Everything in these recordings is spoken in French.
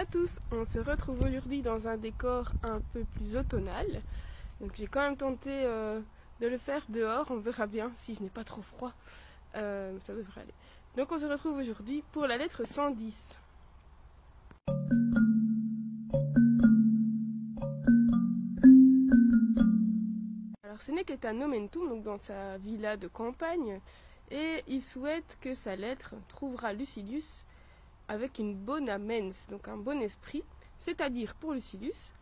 à tous, on se retrouve aujourd'hui dans un décor un peu plus automnal. Donc j'ai quand même tenté euh, de le faire dehors, on verra bien si je n'ai pas trop froid. Euh, ça devrait aller. Donc on se retrouve aujourd'hui pour la lettre 110. Alors ce n'est qu'un momentum, donc dans sa villa de campagne, et il souhaite que sa lettre trouvera Lucilius avec une bonne amens, donc un bon esprit, c'est-à-dire pour Lucilius,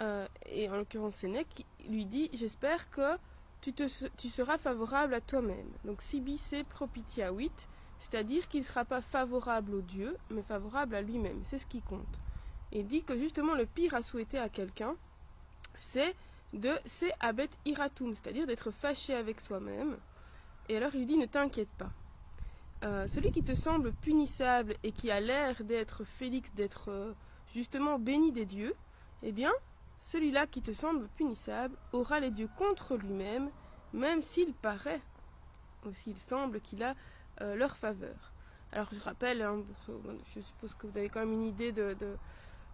euh, et en l'occurrence Sénèque, lui dit J'espère que tu, seras favorable à toi-même. Donc sibi c'est propitia 8, c'est-à-dire qu'il ne sera pas favorable au Dieu, mais favorable à lui-même. C'est ce qui compte. Il dit que justement le pire à souhaiter à quelqu'un, c'est de c'est abet iratum, c'est-à-dire d'être fâché avec soi-même. Et alors il dit ne t'inquiète pas. Euh, celui qui te semble punissable et qui a l'air d'être Félix, d'être euh, justement béni des dieux, eh bien, celui-là qui te semble punissable aura les dieux contre lui-même, même s'il paraît, ou s'il semble qu'il a euh, leur faveur. Alors je rappelle, hein, je suppose que vous avez quand même une idée de, de,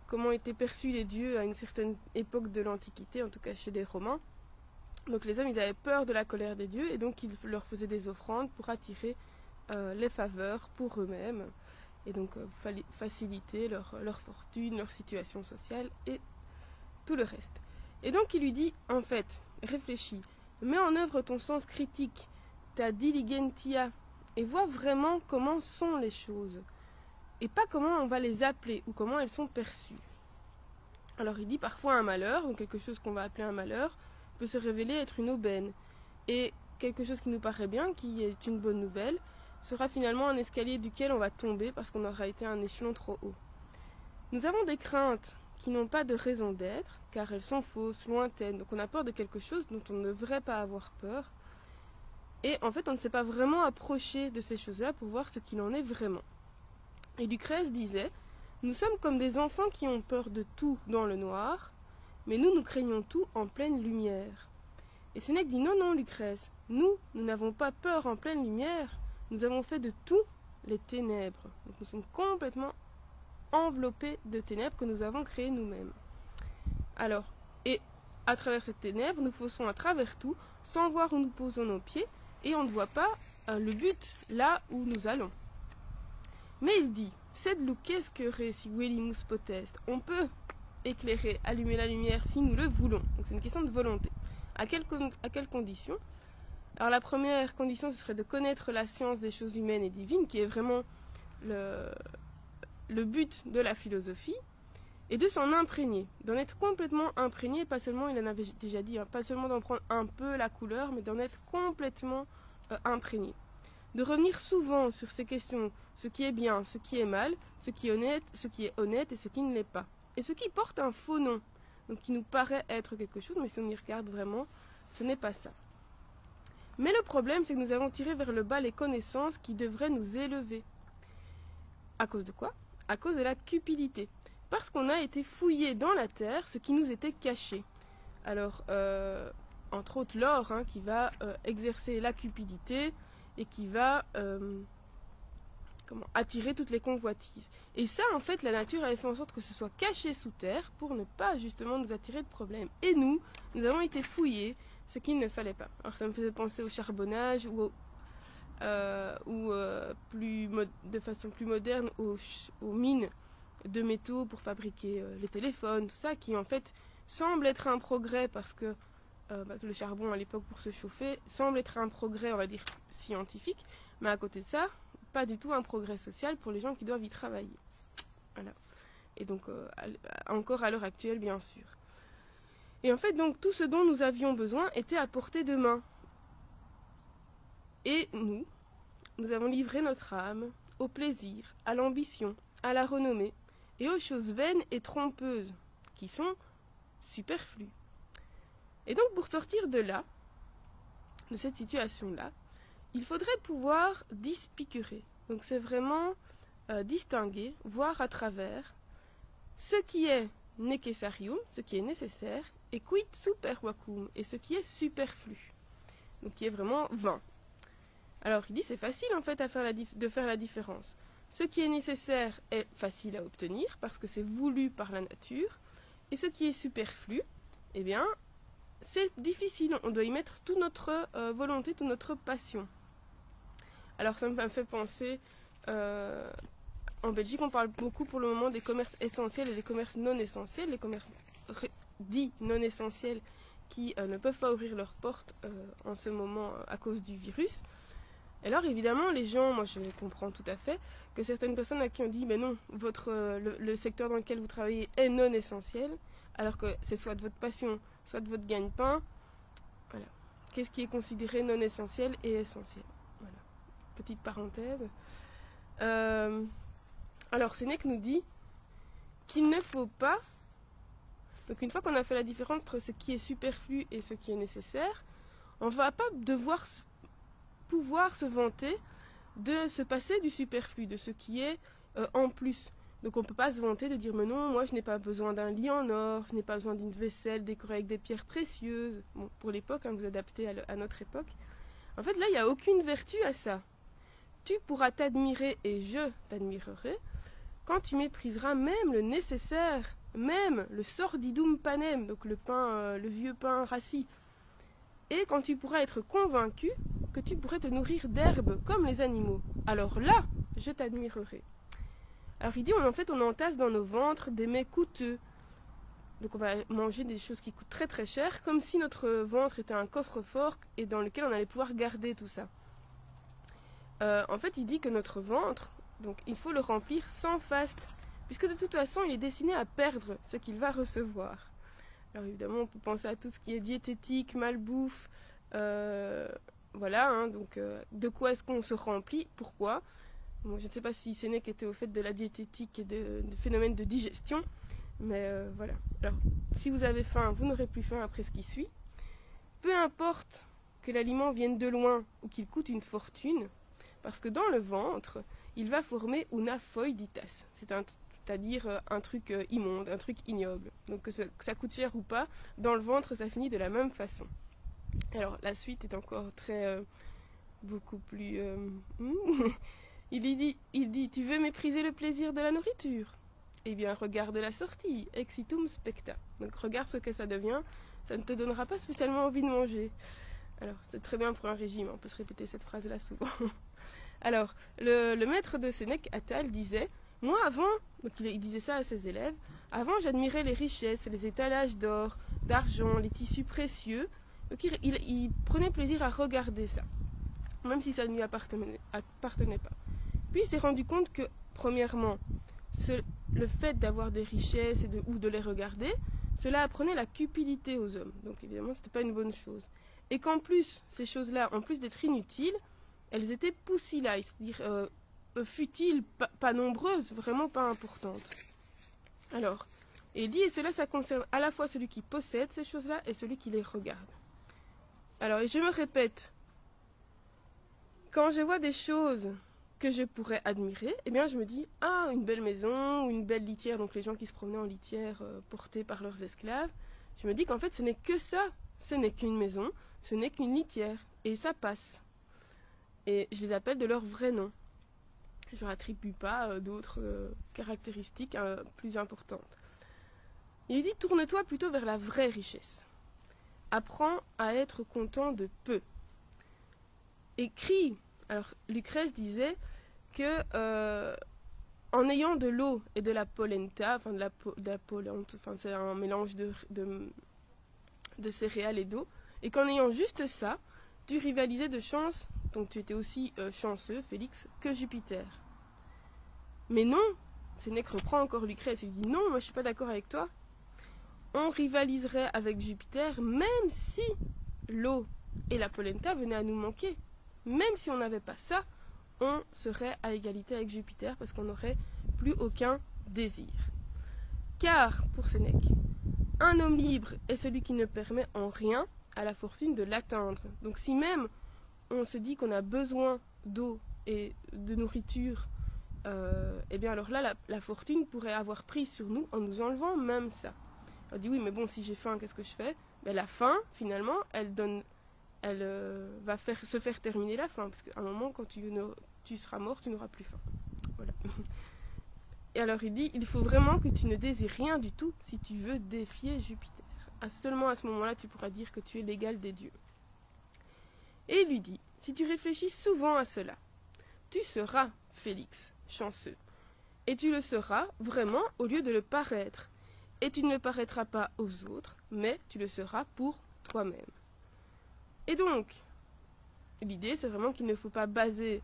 comment étaient perçus les dieux à une certaine époque de l'Antiquité, en tout cas chez les Romains. Donc les hommes, ils avaient peur de la colère des dieux et donc ils leur faisaient des offrandes pour attirer les faveurs pour eux-mêmes et donc euh, faciliter leur, leur, fortune, leur situation sociale et tout le reste. Et donc il lui dit, en fait, réfléchis, mets en œuvre ton sens critique, ta diligentia, et vois vraiment comment sont les choses, et pas comment on va les appeler ou comment elles sont perçues. Alors il dit parfois un malheur, ou quelque chose qu'on va appeler un malheur, peut se révéler être une aubaine, et quelque chose qui nous paraît bien, qui est une bonne nouvelle, sera finalement un escalier duquel on va tomber parce qu'on aura été un échelon trop haut. Nous avons des craintes qui n'ont pas de raison d'être, car elles sont fausses, lointaines, donc on a peur de quelque chose dont on ne devrait pas avoir peur. Et en fait, on ne s'est pas vraiment approché de ces choses-là pour voir ce qu'il en est vraiment. Et Lucrèce disait Nous sommes comme des enfants qui ont peur de tout dans le noir, mais nous, nous craignons tout en pleine lumière. Et Sénèque dit Non, non, Lucrèce, nous, nous n'avons pas peur en pleine lumière, nous avons fait de tout les ténèbres. Donc nous sommes complètement enveloppés de ténèbres que nous avons créées nous-mêmes. Alors, et à travers ces ténèbres, nous faussons à travers tout, sans voir où nous posons nos pieds, et on ne voit pas euh, le but là où nous allons. Mais il dit, c'est qu'est-ce que si Wellimus potest On peut éclairer, allumer la lumière si nous le voulons. Donc c'est une question de volonté. À quelles conditions alors la première condition, ce serait de connaître la science des choses humaines et divines, qui est vraiment le, but de la philosophie, et de s'en imprégner, d'en être complètement imprégné, pas seulement, il en avait déjà dit, hein, pas seulement d'en prendre un peu la couleur, mais d'en être complètement euh, imprégné. De revenir souvent sur ces questions, ce qui est bien, ce qui est mal, ce qui est honnête, ce qui est honnête et ce qui ne l'est pas. Et ce qui porte un faux nom, donc qui nous paraît être quelque chose, mais si on y regarde vraiment, ce n'est pas ça. Mais le problème, c'est que nous avons tiré vers le bas les connaissances qui devraient nous élever. À cause de quoi? À cause de la cupidité. Parce qu'on a été fouillé dans la terre ce qui nous était caché. Alors, euh, entre autres l'or, hein, qui va euh, exercer la cupidité et qui va euh, attirer toutes les convoitises. Et ça, en fait, la nature avait fait en sorte que ce soit caché sous terre pour ne pas justement nous attirer de problèmes. Et nous, nous avons été fouillés ce qu'il ne fallait pas. Alors ça me faisait penser au charbonnage ou, euh, ou euh, plus de façon plus moderne aux, mines de métaux pour fabriquer euh, les téléphones, tout ça, qui en fait semble être un progrès parce que bah, le charbon à l'époque pour se chauffer semble être un progrès, on va dire, scientifique, mais à côté de ça, pas du tout un progrès social pour les gens qui doivent y travailler. Voilà. Et donc, encore à l'heure actuelle, bien sûr. Et en fait, donc, tout ce dont nous avions besoin était à portée de main. Et nous, nous avons livré notre âme au plaisir, à l'ambition, à la renommée, et aux choses vaines et trompeuses, qui sont superflues. Et donc, pour sortir de là, de cette situation-là, il faudrait pouvoir dispicurer. Donc, c'est vraiment euh, distinguer, voir à travers ce qui est ce qui est nécessaire, et quid supervacum, et ce qui est superflu, donc qui est vraiment vain. Alors il dit c'est facile en fait de faire la différence. Ce qui est nécessaire est facile à obtenir parce que c'est voulu par la nature. Et ce qui est superflu, eh bien, c'est difficile. On doit y mettre toute notre euh, volonté, toute notre passion. Alors ça me fait penser, euh, en Belgique, on parle beaucoup pour le moment des commerces essentiels et des commerces non essentiels. Les dits non essentiels qui euh, ne peuvent pas ouvrir leurs portes en ce moment à cause du virus. Alors évidemment, les gens, moi je comprends tout à fait que certaines personnes à qui on dit, mais non, votre, euh, le, secteur dans lequel vous travaillez est non essentiel, alors que c'est soit de votre passion, soit de votre gagne-pain. Voilà. Qu'est-ce qui est considéré non essentiel et essentiel? Voilà. Petite parenthèse. Euh, alors Sénèque nous dit qu'il ne faut pas, donc une fois qu'on a fait la différence entre ce qui est superflu et ce qui est nécessaire, on ne va pas devoir pouvoir se vanter de se passer du superflu, de ce qui est euh, en plus. Donc on ne peut pas se vanter de dire mais non, moi je n'ai pas besoin d'un lit en or, je n'ai pas besoin d'une vaisselle décorée avec des pierres précieuses. Bon, pour l'époque, hein, vous adaptez à, notre époque. En fait, là, il n'y a aucune vertu à ça. Tu pourras t'admirer et je t'admirerai tu mépriseras même le nécessaire, même le sordidum panem, donc le pain, euh, le vieux pain rassis, et quand tu pourras être convaincu que tu pourrais te nourrir d'herbes comme les animaux. Alors là, je t'admirerai. Alors il dit, en fait, on entasse dans nos ventres des mets coûteux. Donc on va manger des choses qui coûtent très très cher, comme si notre ventre était un coffre-fort et dans lequel on allait pouvoir garder tout ça. Euh, en fait, il dit que notre ventre, donc il faut le remplir sans faste, puisque de toute façon, il est destiné à perdre ce qu'il va recevoir. Alors évidemment, on peut penser à tout ce qui est diététique, malbouffe, euh, voilà, hein, donc euh, de quoi est-ce qu'on se remplit Pourquoi? Je ne sais pas si Sénèque était au fait de la diététique et des phénomènes de digestion, mais euh, voilà. Alors, si vous avez faim, vous n'aurez plus faim après ce qui suit. Peu importe que l'aliment vienne de loin ou qu'il coûte une fortune, parce que dans le ventre, il va former una foiditas. C'est-à-dire euh, un truc immonde, un truc ignoble. Donc que ça coûte cher ou pas, dans le ventre, ça finit de la même façon. Alors la suite est encore très euh, beaucoup plus. Euh, hmm. il, dit, il dit Tu veux mépriser le plaisir de la nourriture? Eh bien, regarde la sortie, exitum specta. Donc regarde ce que ça devient, ça ne te donnera pas spécialement envie de manger. Alors, c'est très bien pour un régime, on peut se répéter cette phrase-là souvent. Alors, le, maître de Sénèque, Attal, disait Moi, avant, donc il disait ça à ses élèves, avant j'admirais les richesses, les étalages d'or, d'argent, les tissus précieux, donc il, prenait plaisir à regarder ça, même si ça ne lui appartenait, pas. Puis il s'est rendu compte que, premièrement, le fait d'avoir des richesses et de, ou de les regarder, cela apprenait la cupidité aux hommes. Donc évidemment, ce n'était pas une bonne chose. Et qu'en plus, ces choses-là, en plus d'être inutiles, elles étaient poussilailles, c'est-à-dire euh, euh, futiles, pas, nombreuses, vraiment pas importantes. Alors, il dit, et cela, ça concerne à la fois celui qui possède ces choses-là et celui qui les regarde. Alors, je me répète, quand je vois des choses que je pourrais admirer, eh bien, je me dis, ah, une belle maison, ou une belle litière, donc les gens qui se promenaient en litière euh, portés par leurs esclaves, je me dis qu'en fait, ce n'est que ça. Ce n'est qu'une maison, ce n'est qu'une litière, et ça passe. Et je les appelle de leur vrai nom. Je leur attribue pas euh, d'autres euh, caractéristiques plus importantes. Il dit, tourne-toi plutôt vers la vraie richesse. Apprends à être content de peu. Écris. Alors, Lucrèce disait que euh, en ayant de l'eau et de la polenta, enfin de la, polente, enfin c'est un mélange de, céréales et d'eau, et qu'en ayant juste ça, tu rivalisais de chance, donc tu étais aussi euh, chanceux, Félix, que Jupiter. Mais non, Sénèque reprend encore Lucrèce et dit non, moi je suis pas d'accord avec toi on rivaliserait avec Jupiter même si l'eau et la polenta venaient à nous manquer. Même si on n'avait pas ça, on serait à égalité avec Jupiter parce qu'on n'aurait plus aucun désir. Car, pour Sénèque, un homme libre est celui qui ne permet en rien à la fortune de l'atteindre. Donc si même on se dit qu'on a besoin d'eau et de nourriture, euh, eh bien alors là, la, fortune pourrait avoir prise sur nous en nous enlevant même ça. On dit oui, mais bon, si j'ai faim, qu'est-ce que je fais? Mais la faim, finalement, elle donne, elle euh, va faire, se faire terminer la faim, parce qu'à un moment, quand tu, tu seras mort, tu n'auras plus faim. Voilà. Et alors il dit, il faut vraiment que tu ne désires rien du tout si tu veux défier Jupiter. seulement à ce moment-là, tu pourras dire que tu es l'égal des dieux. Et lui dit, si tu réfléchis souvent à cela, tu seras, Félix, chanceux. Et tu le seras vraiment au lieu de le paraître. Et tu ne le paraîtras pas aux autres, mais tu le seras pour toi-même. Et donc, l'idée, c'est vraiment qu'il ne faut pas baser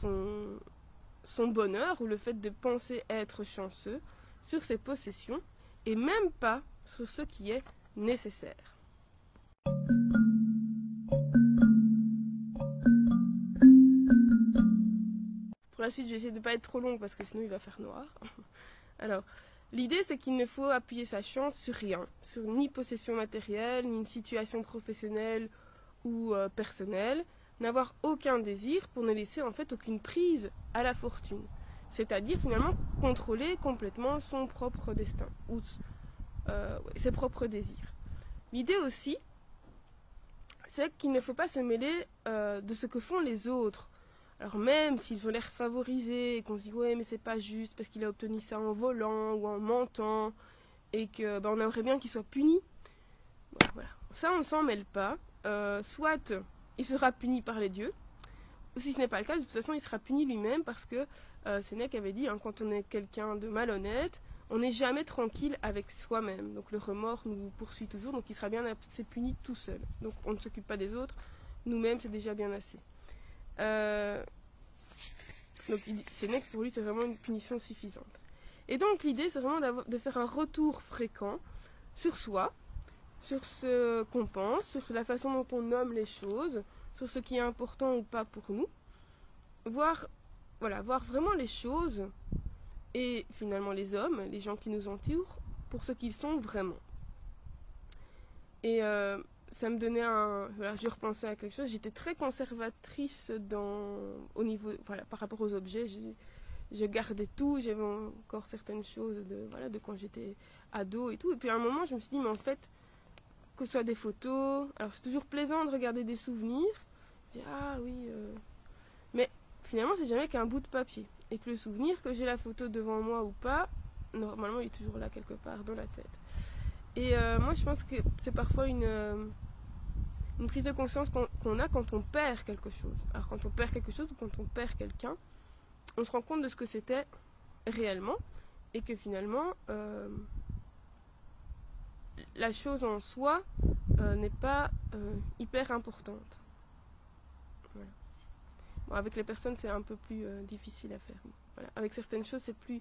son bonheur ou le fait de penser être chanceux sur ses possessions et même pas sur ce qui est nécessaire. Pour la je de ne pas être trop long parce que sinon il va faire noir. Alors, l'idée c'est qu'il ne faut appuyer sa chance sur rien, sur ni possession matérielle, ni une situation professionnelle ou euh, personnelle, n'avoir aucun désir pour ne laisser en fait aucune prise à la fortune. C'est-à-dire finalement contrôler complètement son propre destin ou euh, ses propres désirs. L'idée aussi, c'est qu'il ne faut pas se mêler euh, de ce que font les autres. Alors même s'ils ont l'air favorisés et qu'on se dit ouais mais c'est pas juste parce qu'il a obtenu ça en volant ou en mentant et que ben, on aimerait bien qu'il soit puni. Ça on s'en mêle pas. Euh, soit il sera puni par les dieux, ou si ce n'est pas le cas, de toute façon, il sera puni lui-même parce que euh, Sénèque avait dit, hein, quand on est quelqu'un de malhonnête, on n'est jamais tranquille avec soi-même. Donc le remords nous poursuit toujours, donc il sera bien assez puni tout seul. Donc on ne s'occupe pas des autres, nous-mêmes c'est déjà bien assez. Euh, donc Sénèque pour lui c'est vraiment une punition suffisante. Et donc l'idée c'est vraiment de faire un retour fréquent sur soi, sur ce qu'on pense, sur la façon dont on nomme les choses, sur ce qui est important ou pas pour nous. Voir, voilà, voir vraiment les choses et finalement les hommes, les gens qui nous entourent, pour ce qu'ils sont vraiment. Et euh, ça me donnait un. Voilà, je repensais à quelque chose. J'étais très conservatrice dans, au niveau, voilà, par rapport aux objets. Je gardais tout. J'avais encore certaines choses de, voilà, de quand j'étais ado et tout. Et puis à un moment, je me suis dit, mais en fait, que ce soit des photos. Alors c'est toujours plaisant de regarder des souvenirs. ah oui. Euh. Mais finalement, c'est jamais qu'un bout de papier. Et que le souvenir, que j'ai la photo devant moi ou pas, normalement, il est toujours là quelque part dans la tête. Et euh, moi, je pense que c'est parfois une, euh, une prise de conscience qu'on a quand on perd quelque chose. Alors quand on perd quelque chose ou quand on perd quelqu'un, on se rend compte de ce que c'était réellement et que finalement, la chose en soi euh, n'est pas euh, hyper importante. avec les personnes, c'est un peu plus euh, difficile à faire. Avec certaines choses, c'est plus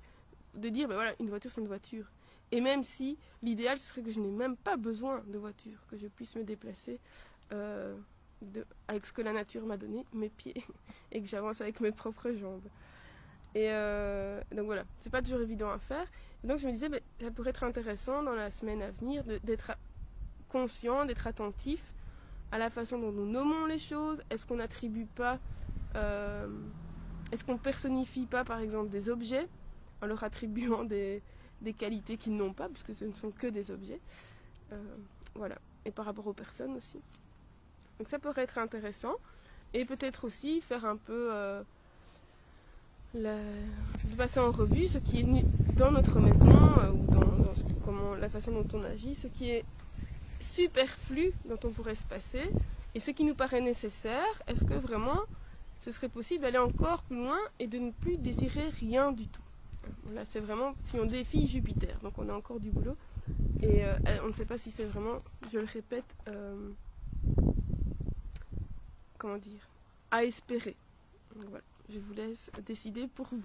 de dire, ben voilà, une voiture, c'est une voiture. Et même si l'idéal ce serait que je n'ai même pas besoin de voiture, que je puisse me déplacer avec ce que la nature m'a donné, mes pieds, et que j'avance avec mes propres jambes. Et donc voilà, c'est pas toujours évident à faire donc je me disais, ben, ça pourrait être intéressant dans la semaine à venir d'être conscient, d'être attentif à la façon dont nous nommons les choses. Est-ce qu'on n'attribue pas, euh, est-ce qu'on personnifie pas par exemple des objets en leur attribuant des, qualités qu'ils n'ont pas, puisque ce ne sont que des objets? Euh, voilà. Et par rapport aux personnes aussi. Donc ça pourrait être intéressant. Et peut-être aussi faire un peu... Euh, passer en revue ce qui est dans notre maison euh, ou dans, comment, la façon dont on agit, ce qui est superflu dont on pourrait se passer et ce qui nous paraît nécessaire. Est-ce que vraiment ce serait possible d'aller encore plus loin et de ne plus désirer rien du tout? Là, c'est vraiment si on défie Jupiter, donc on a encore du boulot et euh, on ne sait pas si c'est vraiment, je le répète, comment dire, à espérer. voilà je vous laisse décider pour vous.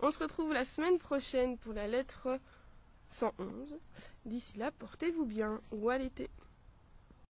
On se retrouve la semaine prochaine pour la lettre 111. D'ici là, portez-vous bien ou à l'été.